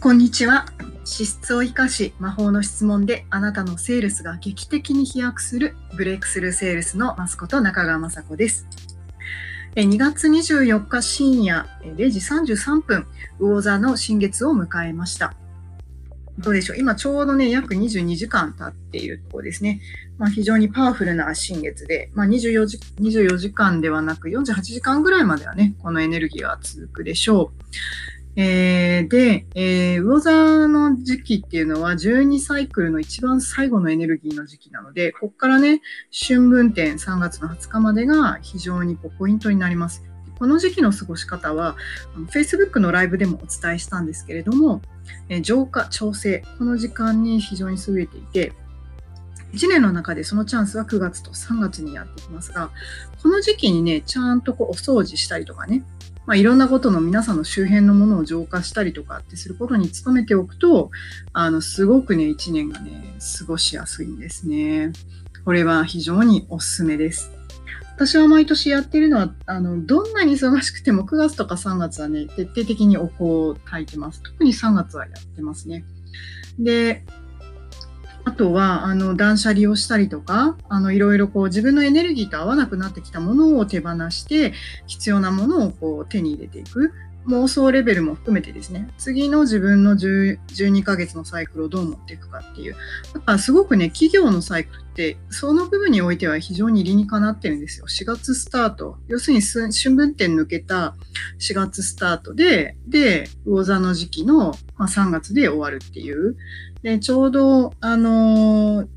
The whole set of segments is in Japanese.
こんにちは。資質を生かし、魔法の質問であなたのセールスが劇的に飛躍するブレイクスルーセールスのマスコット中川雅子です。2月24日深夜0時33分、魚座の新月を迎えました。どうでしょう？今ちょうどね、約22時間経っているところですね。まあ、非常にパワフルな新月で、まあ、24, 時24時間ではなく48時間ぐらいまではね、このエネルギーが続くでしょう。えー、で、えー、魚座の時期っていうのは12サイクルの一番最後のエネルギーの時期なので、ここからね、春分点3月の20日までが非常にポイントになります。この時期の過ごし方は、Facebook のライブでもお伝えしたんですけれども、え浄化、調整、この時間に非常に優れていて、1年の中でそのチャンスは9月と3月にやってきますが、この時期にね、ちゃんとこうお掃除したりとかね、まあ、いろんなことの皆さんの周辺のものを浄化したりとかってすることに努めておくと、あの、すごくね、1年がね、過ごしやすいんですね。これは非常におすすめです。私は毎年やってるのは、あの、どんなに忙しくても9月とか3月はね、徹底的にお香を炊いてます。特に3月はやってますね。で、とは、あの、断捨離をしたりとか、あの、いろいろこう自分のエネルギーと合わなくなってきたものを手放して、必要なものをこう手に入れていく。妄想レベルも含めてですね、次の自分の12ヶ月のサイクルをどう持っていくかっていう。だからすごくね、企業のサイクルって、その部分においては非常に理にかなってるんですよ。4月スタート。要するに春分点抜けた4月スタートで、で、魚座の時期の、ま、3月で終わるっていう。で、ちょうど、あのー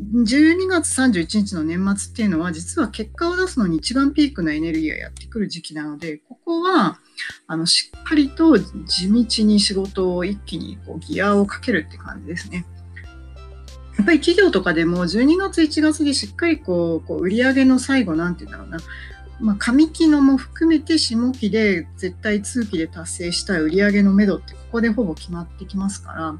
12月31日の年末っていうのは実は結果を出すのに一番ピークのエネルギーがやってくる時期なのでここはあのしっかりと地道に仕事を一気にこうギアをかけるって感じですね。やっぱり企業とかでも12月1月でしっかりこうこう売上の最後なんて言うんだろうなまあ、上期のも含めて下期で絶対通期で達成したい売上のめどってここでほぼ決まってきますから、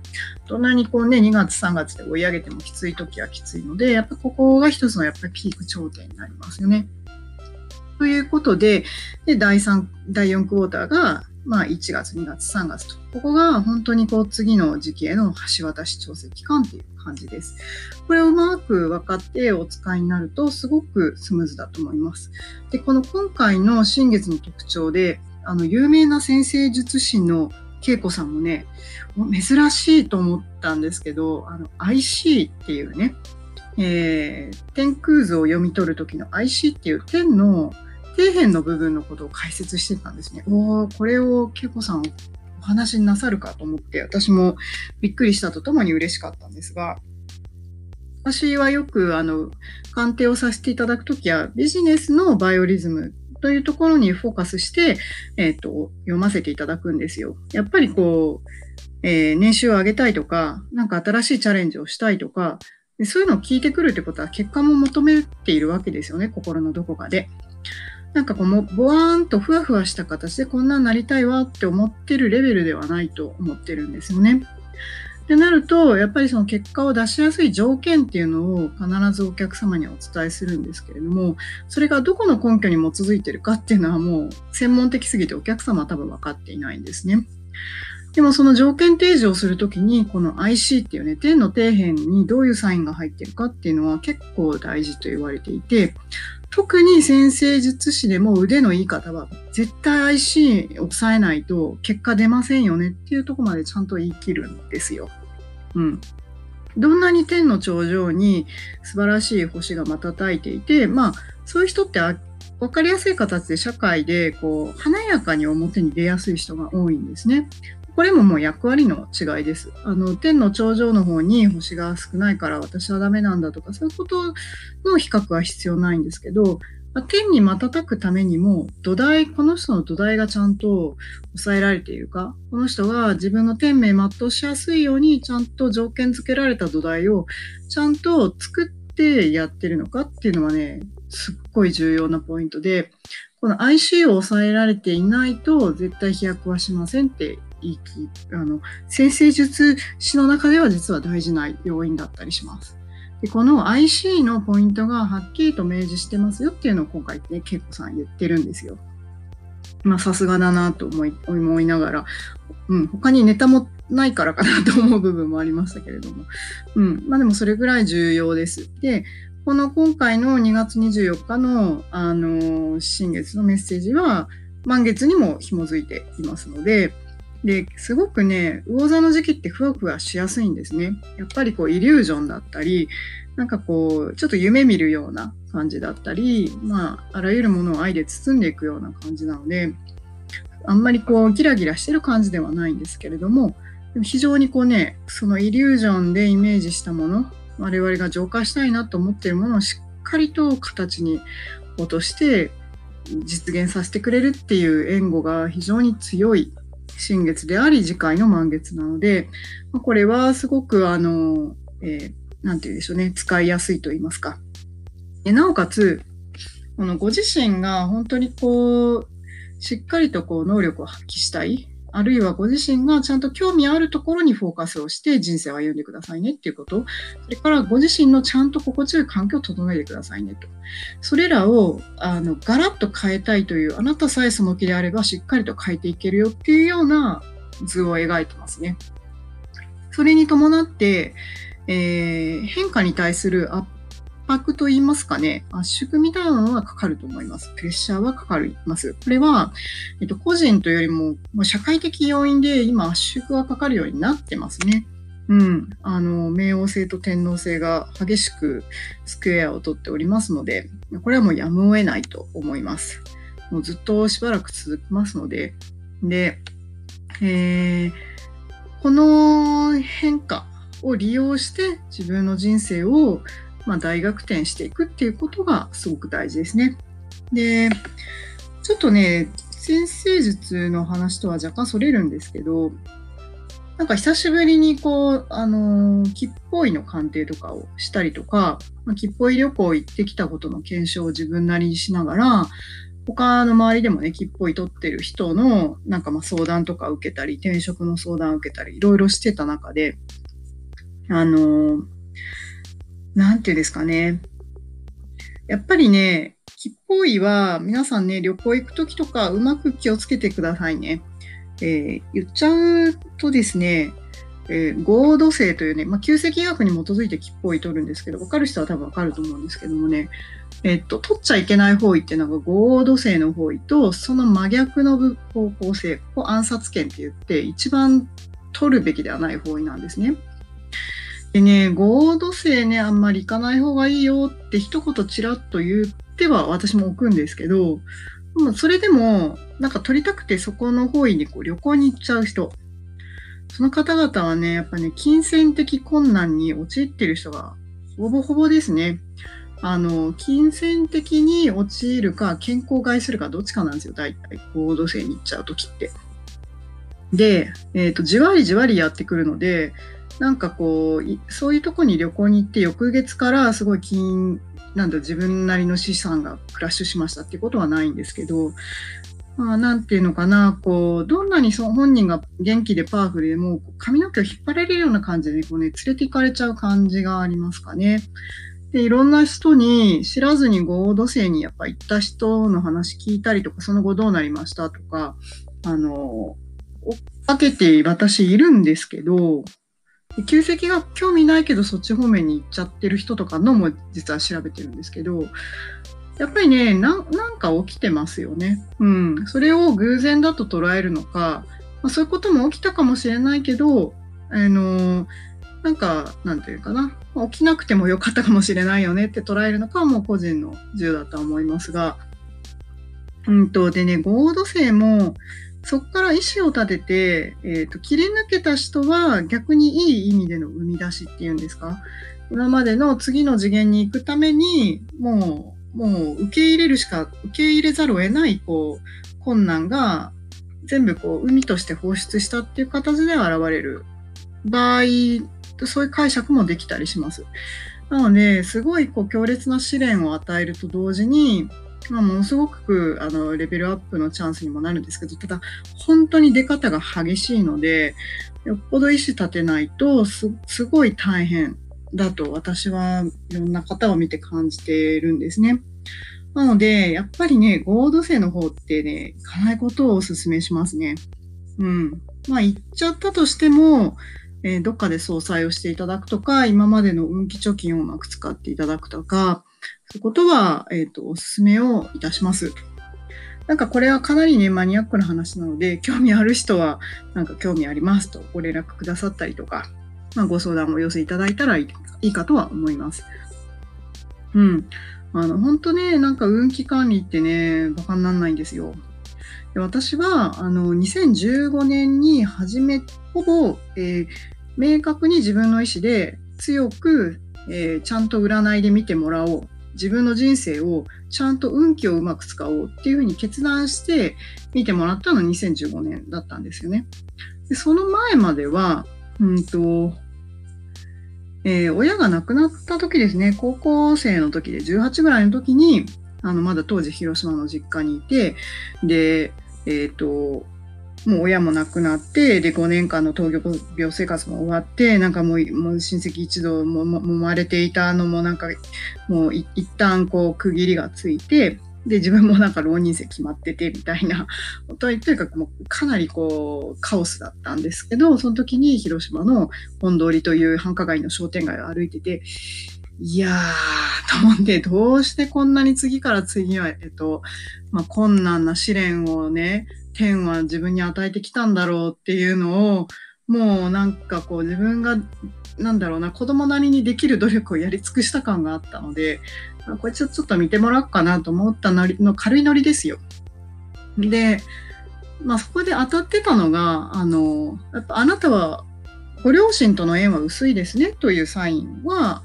どんなにこうね、2月3月で追い上げてもきつい時はきついので、やっぱここが一つのやっぱりピーク頂点になりますよね。ということで、で第3、第4クォーターが、まあ、1月、2月、3月と。ここが本当にこう次の時期への橋渡し調整期間っていう感じです。これをうまく分かってお使いになるとすごくスムーズだと思います。で、この今回の新月の特徴で、あの、有名な先生術師の恵子さんもね、珍しいと思ったんですけど、あの、IC っていうね、えー、天空図を読み取る時の IC っていう天の底辺の部分のことを解説してたんですね。おお、これを恵子さんお話になさるかと思って、私もびっくりしたとともに嬉しかったんですが、私はよくあの鑑定をさせていただくときはビジネスのバイオリズムというところにフォーカスして、えーと、読ませていただくんですよ。やっぱりこう、えー、年収を上げたいとか、なんか新しいチャレンジをしたいとか、そういうのを聞いてくるってことは結果も求めているわけですよね、心のどこかで。なんかこう、ぼわーんとふわふわした形でこんなんなりたいわって思ってるレベルではないと思ってるんですよね。ってなると、やっぱりその結果を出しやすい条件っていうのを必ずお客様にお伝えするんですけれども、それがどこの根拠に基づいてるかっていうのはもう専門的すぎてお客様は多分分かっていないんですね。でもその条件提示をするときに、この IC っていうね、点の底辺にどういうサインが入ってるかっていうのは結構大事と言われていて、特に先生術師でも腕のいい方は絶対 IC 抑えないと結果出ませんよねっていうとこまでちゃんと言い切るんですよ。うん。どんなに天の頂上に素晴らしい星が瞬いていて、まあそういう人って分かりやすい形で社会でこう華やかに表に出やすい人が多いんですね。これももう役割の違いです。あの、天の頂上の方に星が少ないから私はダメなんだとか、そういうことの比較は必要ないんですけど、ま天に瞬くためにも土台、この人の土台がちゃんと抑えられているか、この人が自分の天命全うしやすいようにちゃんと条件付けられた土台をちゃんと作ってやってるのかっていうのはね、すっごい重要なポイントで、この IC を抑えられていないと絶対飛躍はしませんっていいあの先生術師の中では実は大事な要因だったりします。でこの IC のポイントがはっきりと明示してますよっていうのを今回ね、恵子さん言ってるんですよ。まあさすがだなと思い思いながら、うん、他にネタもないからかなと思う部分もありましたけれども、うん、まあでもそれぐらい重要です。で、この今回の2月24日の、あの新月のメッセージは、満月にも紐づいていますので、ですごくね、魚座の時期ってふわふわしやすいんですね。やっぱりこうイリュージョンだったり、なんかこう、ちょっと夢見るような感じだったり、まあ、あらゆるものを愛で包んでいくような感じなので、あんまりこう、ギラギラしてる感じではないんですけれども、でも非常にこうね、そのイリュージョンでイメージしたもの、我々が浄化したいなと思っているものをしっかりと形に落として実現させてくれるっていう援護が非常に強い新月であり次回の満月なので、まこれはすごくあの、えー、て言うんでしょうね、使いやすいと言いますか。でなおかつ、このご自身が本当にこう、しっかりとこう能力を発揮したい、あるいはご自身がちゃんと興味あるところにフォーカスをして人生を歩んでくださいねっていうこと。それからご自身のちゃんと心地よい環境を整えてくださいねと。それらをあのガラッと変えたいという、あなたさえその気であればしっかりと変えていけるよっていうような図を描いてますね。それに伴って、えー、変化に対する迫と言いますかね、圧縮みたいなのはかかると思います。プレッシャーはかかります。これは、えっと、個人というよりも、まあ、社会的要因で今圧縮がかかるようになってますね。うん。あの、冥王星と天王星が激しくスクエアを取っておりますので、これはもうやむを得ないと思います。もうずっとしばらく続きますので、で、えー、この変化、を利用して自分の人生を、まあ、大逆転していくっていうことがすごく大事ですね。で、ちょっとね、先生術の話とは若干それるんですけど、なんか久しぶりにこう、あのー、吉報医の鑑定とかをしたりとか、まあ、吉報医旅行行ってきたことの検証を自分なりにしながら、他の周りでもね、吉報医取ってる人のなんかまあ相談とか受けたり、転職の相談を受けたり、いろいろしてた中で、あの、なんていうんですかね。やっぱりね、吉報医は皆さんね、旅行行くときとかうまく気をつけてくださいね。えー、言っちゃうとですね、えー、合土星というね、まあ、旧石学に基づいて吉報医取るんですけど、分かる人は多分分かると思うんですけどもね、えっと、取っちゃいけない方位っていうのが合土星の方位と、その真逆の方向性、ここ暗殺権って言って、一番取るべきではない方位なんですね。でね、合土星ね、あんまり行かない方がいいよって一言ちらっと言っては私も置くんですけど、もそれでも、なんか取りたくてそこの方位にこう旅行に行っちゃう人、その方々はね、やっぱね、金銭的困難に陥ってる人がほぼほぼですね。あの、金銭的に陥るか、健康害するか、どっちかなんですよ、大体、合土星に行っちゃうときって。で、えっ、ー、と、じわりじわりやってくるので、なんかこうそういうとこに旅行に行って翌月からすごい金なんだ自分なりの資産がクラッシュしましたっていうことはないんですけど、まあ、なんていうのかな、こう、どんなにそ本人が元気でパワフルでも髪の毛を引っ張れるような感じでこう、ね、連れて行かれちゃう感じがありますかね。で、いろんな人に知らずに合同生にやっぱ行った人の話聞いたりとか、その後どうなりましたとか、あの、追っかけて私いるんですけど、旧石が興味ないけどそっち方面に行っちゃってる人とかのも実は調べてるんですけど、やっぱりね、なんか起きてますよね。うん。それを偶然だと捉えるのか、まあ、そういうことも起きたかもしれないけど、あのー、なんか、なんていうかな、起きなくてもよかったかもしれないよねって捉えるのかはもう個人の自由だとは思いますが、うんと、でね、合土星も、そこから意思を立てて、えーと、切り抜けた人は逆にいい意味での生み出しっていうんですか？今までの次の次元に行くためにもうもう受け入れるしか受け入れざるを得ないこう困難が全部こう海として放出したっていう形で現れる場合そういう解釈もできたりします。なので、すごいこう強烈な試練を与えると同時に、まあ、ものすごくあのレベルアップのチャンスにもなるんですけど、ただ、本当に出方が激しいので、よっぽど意思立てないとす、すごい大変だと私はいろんな方を見て感じているんですね。なので、やっぱりね、合同性の方ってね、いかないことをお勧めしますね。うん。まあ、行っちゃったとしても、えー、どっかで総裁をしていただくとか、今までの運気貯金をうまく使っていただくとか、そういうことは、えっ、ー、と、お勧めをいたします。なんかこれはかなりね、マニアックな話なので、興味ある人は、なんか興味ありますとご連絡くださったりとか、まあ、ご相談をお寄せいただいたらいいかとは思います。うん。あの、本当ね、なんか運気管理ってね、バカにならないんですよ。で私は、あの、2015年に初め、ほぼ、えー、明確に自分の意思で強く、えー、ちゃんと占いで見てもらおう。自分の人生をちゃんと運気をうまく使おうっていうふうに決断して見てもらったの2015年だったんですよね。でその前までは、うんと、えー、親が亡くなった時ですね、高校生の時で18ぐらいの時に、あの、まだ当時広島の実家にいて、で、えっ、ー、と、もう親も亡くなって、で、5年間の闘病生活も終わって、なんかもう、もう親戚一同も揉まれていたのもなんか、もう一旦こう区切りがついて、で、自分もなんか浪人生決まってて、みたいな、とにかくもうかなりこう、カオスだったんですけど、その時に広島の本通りという繁華街の商店街を歩いてて、いやー、と思って、どうしてこんなに次から次は、えっと、まあ、困難な試練をね、天は自分に与えてきたんだろうっていうのを、もうなんかこう自分が、なんだろうな、子供なりにできる努力をやり尽くした感があったので、これちょっと見てもらおうかなと思ったのの軽いノリですよ。で、まあそこで当たってたのが、あの、やっぱあなたはご両親との縁は薄いですねというサインは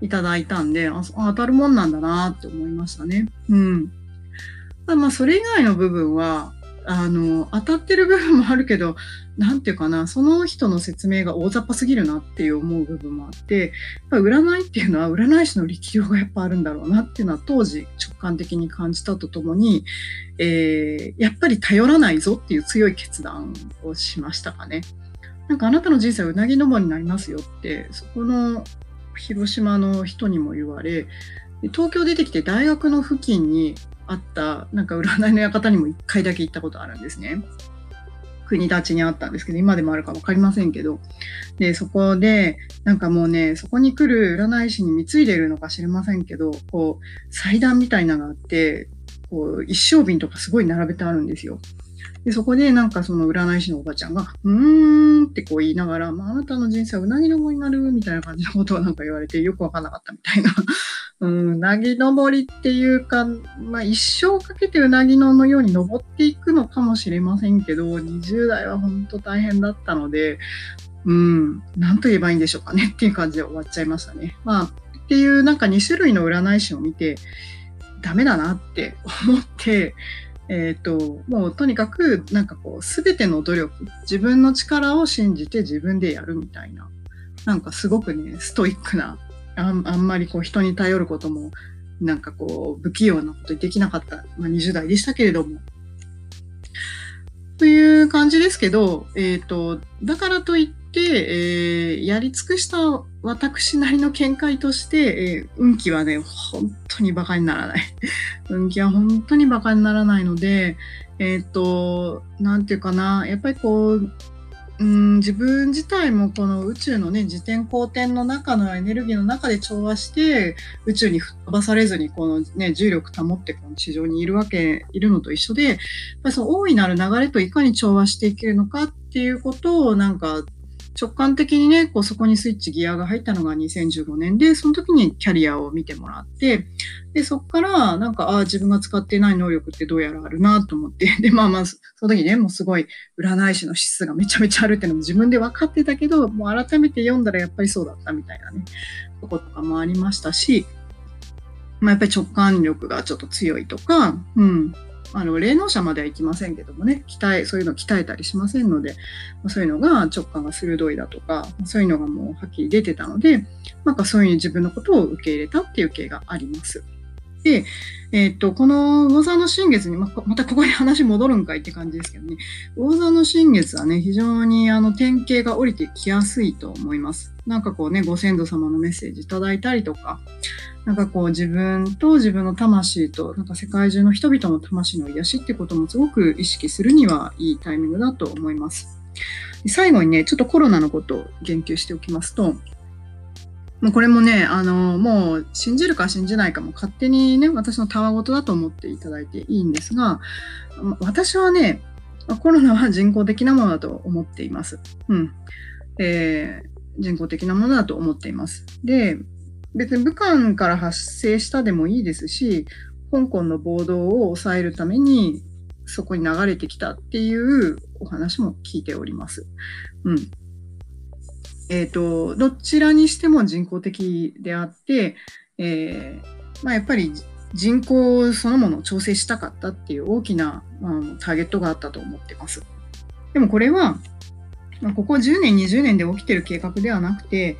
いただいたんで、あ当たるもんなんだなって思いましたね。うん。まあそれ以外の部分は、あの、当たってる部分もあるけど、なんていうかな、その人の説明が大雑把すぎるなっていう思う部分もあって、やっぱ占いっていうのは占い師の力量がやっぱあるんだろうなっていうのは当時直感的に感じたとともに、えー、やっぱり頼らないぞっていう強い決断をしましたかね。なんかあなたの人生はうなぎ登りになりますよって、そこの広島の人にも言われ、東京出てきて大学の付近にあったなんか占いの館にも1回だけ行ったことあるんですね。国立にあったんですけど、今でもあるか分かりませんけど、で、そこで、なんかもうね、そこに来る占い師に貢いでるのか知りませんけど、こう、祭壇みたいなのがあって、こう、一升瓶とかすごい並べてあるんですよ。で、そこでなんかその占い師のおばちゃんが、うーんってこう言いながら、まあ、あなたの人生はうなぎの子になるみたいな感じのことをなんか言われてよくわかんなかったみたいな。うん、うなぎ登りっていうか、まあ一生かけてうなぎののように登っていくのかもしれませんけど、20代は本当大変だったので、うん、なんと言えばいいんでしょうかねっていう感じで終わっちゃいましたね。まあ、っていうなんか2種類の占い師を見て、ダメだなって思って、え、ー、と、もうとにかく、なんかこう、すべての努力、自分の力を信じて自分でやるみたいな、なんかすごくね、ストイックな、あんあんまりこう人に頼ることも、なんかこう、不器用なことできなかった、まあ、20代でしたけれども、という感じですけど、えっ、ー、と、だからといって、えー、やり尽くした私なりの見解として、えー、運気はね、本当に馬鹿にならない。運気は本当に馬鹿にならないので、えっ、ー、と、なんていうかな、やっぱりこう、うん、自分自体もこの宇宙のね、自転公転の中のエネルギーの中で調和して、宇宙に吹っ飛ばされずに、このね、重力保ってこの地上にいるわけ、いるのと一緒で、やっぱりその大いなる流れといかに調和していけるのかっていうことを、なんか直感的にね、こうそこにスイッチギアが入ったのが2015年で、その時にキャリアを見てもらって、で、そこから、なんか、ああ、自分が使ってない能力ってどうやらあるなと思って、で、まあまあ、その時ね、もうすごい占い師の質がめちゃめちゃあるっていうのも自分で分かってたけど、もう改めて読んだらやっぱりそうだったみたいなね、とことかもありましたし、まあやっぱり直感力がちょっと強いとか、うん、あの霊能者までは行きませんけどもね鍛えそういうのを鍛えたりしませんので、ま、そういうのが直感が鋭いだとかそういうのがもうはっきり出てたのでなんかそういう自分のことを受け入れたっていう経があります。で、えっ、と、この魚座の新月に、ままたここに話戻るんかいって感じですけどね、魚座の新月はね、非常にあの典型が降りてきやすいと思います。なんかこうね、ご先祖様のメッセージいただいたりとか、なんかこう自分と自分の魂と、なんか世界中の人々の魂の癒しってこともすごく意識するにはいいタイミングだと思います。最後にね、ちょっとコロナのことを言及しておきますと、もうこれもね、あの、もう信じるか信じないかも勝手にね、私のたわごとだと思っていただいていいんですが、私はね、コロナは人工的なものだと思っています。うん。えー、人工的なものだと思っています。で、別に武漢から発生したでもいいですし、香港の暴動を抑えるためにそこに流れてきたっていうお話も聞いております。うん。えっ、ー、と、どちらにしても人工的であって、えー、まあ、やっぱり人口そのものを調整したかったっていう大きな、まあ、ターゲットがあったと思ってます。でもこれは、まあ、ここ10年、20年で起きてる計画ではなくて、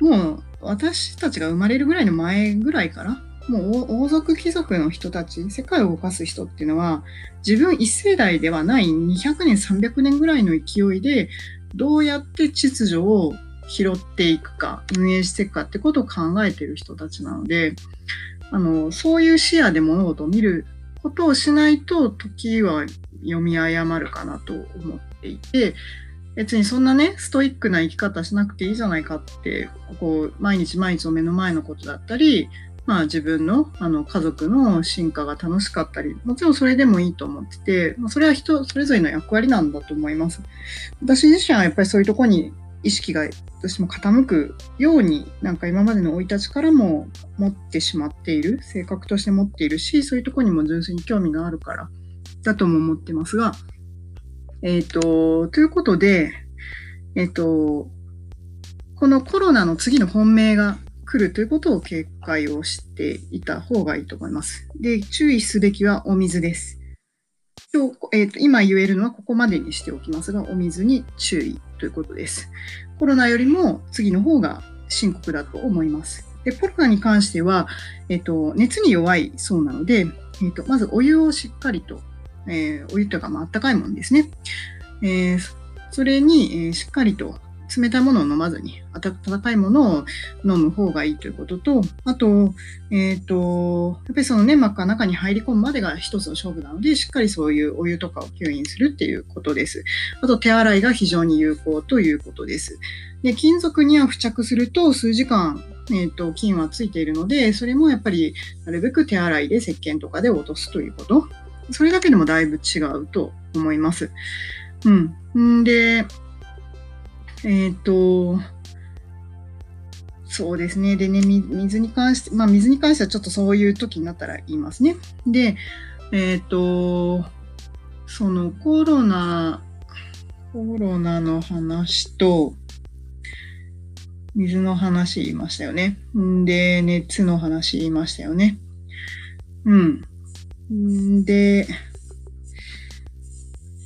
もう私たちが生まれるぐらいの前ぐらいから、もう王族貴族の人たち、世界を動かす人っていうのは、自分一世代ではない200年、300年ぐらいの勢いで、どうやって秩序を拾っていくか、運営していくかってことを考えている人たちなので、あの、そういう視野で物事を見ることをしないと、時は読み誤るかなと思っていて、別にそんなね、ストイックな生き方しなくていいじゃないかって、こう、毎日毎日の目の前のことだったり、まあ自分のあの家族の進化が楽しかったり、もちろんそれでもいいと思ってて、まあ、それは人それぞれの役割なんだと思います。私自身はやっぱりそういうとこに意識がどうしても傾くように、なんか今までの生い立ちからも持ってしまっている、性格として持っているし、そういうとこにも純粋に興味があるからだとも思ってますが、えっ、ー、と、ということで、えっ、ー、と、このコロナの次の本命が来るということを警戒をしていた方がいいと思います。で、注意すべきはお水です。今日、えーと、今言えるのはここまでにしておきますが、お水に注意ということです。コロナよりも次の方が深刻だと思います。でコロナに関しては、えーと、熱に弱いそうなので、えー、とまずお湯をしっかりと、えー、お湯とか、まあったかいものですね。えー、それに、え、しっかりと冷たいものを飲まずに、温かいものを飲む方がいいということと、あと、えっ、ー、と、やっぱりその粘膜が中に入り込むまでが一つの勝負なので、しっかりそういうお湯とかを吸引するっていうことです。あと、手洗いが非常に有効ということです。で、金属には付着すると数時間、えっ、ー、と、菌はついているので、それもやっぱりなるべく手洗いで石鹸とかで落とすということ。それだけでもだいぶ違うと思います。うん。んで、えっ、ー、と、そうですね。でね、水に関して、まあ水に関してはちょっとそういう時になったら言いますね。で、えっ、ー、と、そのコロナ、コロナの話と、水の話言いましたよね。んで、熱の話言いましたよね。うん。んで、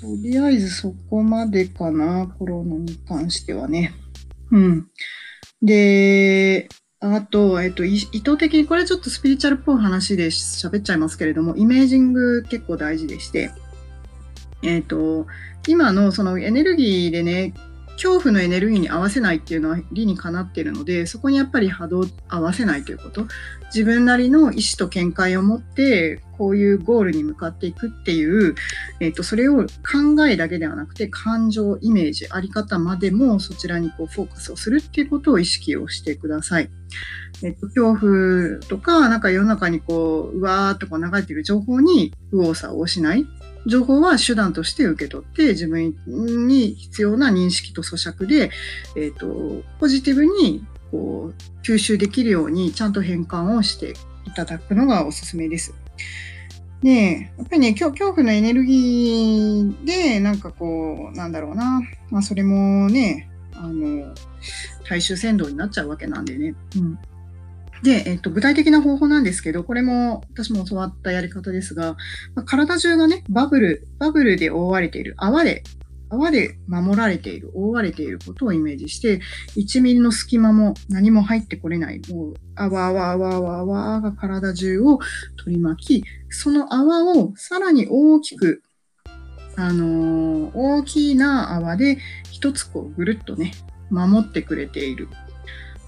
とりあえずそこまでかな、コロナに関してはね。うん。で、あと、えっと、意図的に、これちょっとスピリチュアルっぽい話で喋っちゃいますけれども、イメージング結構大事でして、えっと、今のそのエネルギーでね、恐怖のエネルギーに合わせないっていうのは理にかなっているので、そこにやっぱり波動合わせないということ。自分なりの意思と見解を持って、こういうゴールに向かっていくっていう、えっ、と、それを考えだけではなくて、感情、イメージ、あり方までもそちらにこうフォーカスをするっていうことを意識をしてください。えっ、と、恐怖とか、なんか世の中にこう、うわーっとこう流れている情報に右往左往しない。情報は手段として受け取って自分に必要な認識と咀嚼で、えっ、ー、と、ポジティブにこう吸収できるようにちゃんと変換をしていただくのがおすすめです。で、やっぱりね、恐怖のエネルギーで、なんかこう、なんだろうな、まあそれもね、あの、大衆扇動になっちゃうわけなんでね。うん。で、えっと、具体的な方法なんですけど、これも私も教わったやり方ですが、まあ、体中がね、バブル、バブルで覆われている、泡で泡で守られている、覆われていることをイメージして、1ミリの隙間も何も入ってこれない、もう、泡泡泡泡泡が体中を取り巻き、その泡をさらに大きく、あのー、大きな泡で一つこうぐるっとね、守ってくれている、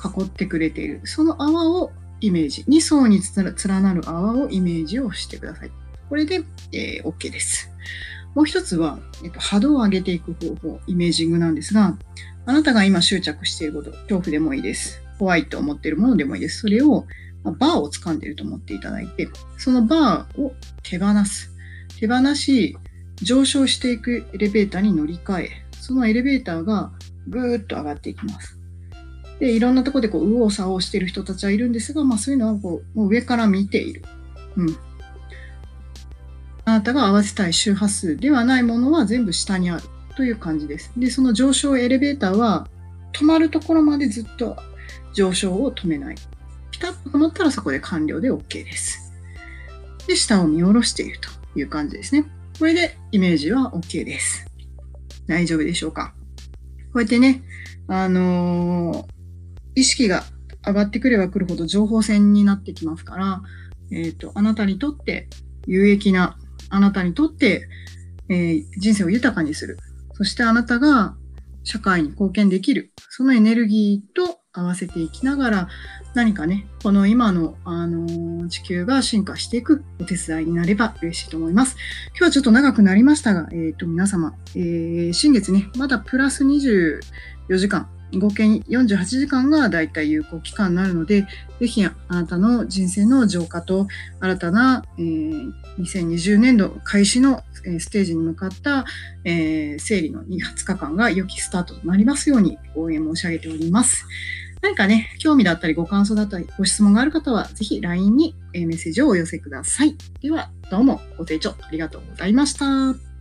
囲ってくれている、その泡をイメージ、2層に連なる泡をイメージをしてください。これで、えー、OK です。もう一つは、えっと、波動を上げていく方法、イメージングなんですが、あなたが今執着していること、恐怖でもいいです。怖いと思っているものでもいいです。それを、まバーを掴んでいると思っていただいて、そのバーを手放す。手放し、上昇していくエレベーターに乗り換え、そのエレベーターがぐーっと上がっていきます。で、いろんなところでこう、右往左往している人たちはいるんですが、まあそういうのはこう、もう上から見ている。うん。あなたが合わせたい周波数ではないものは全部下にあるという感じです。で、その上昇エレベーターは止まるところまでずっと上昇を止めない。ピタッと止まったらそこで完了で OK です。で、下を見下ろしているという感じですね。これでイメージは OK です。大丈夫でしょうか？こうやってね、あのー、意識が上がってくればくるほど情報戦になってきますから、えっ、ー、と、あなたにとって有益なあなたにとって、えー、人生を豊かにする。そしてあなたが社会に貢献できる。そのエネルギーと合わせていきながら、何かね、この今の、あのー、地球が進化していくお手伝いになれば嬉しいと思います。今日はちょっと長くなりましたが、えっ、ー、と、皆様、えー、新月ね、まだプラス24時間合計48時間がだいたい有効期間になるので、ぜひあなたの人生の浄化と新たな、えー、2020年度開始のステージに向かった、えー、整理の20日間が良きスタートとなりますように応援申し上げております。何かね、興味だったりご感想だったりご質問がある方は、ぜひ LINE にメッセージをお寄せください。では、どうもご清聴ありがとうございました。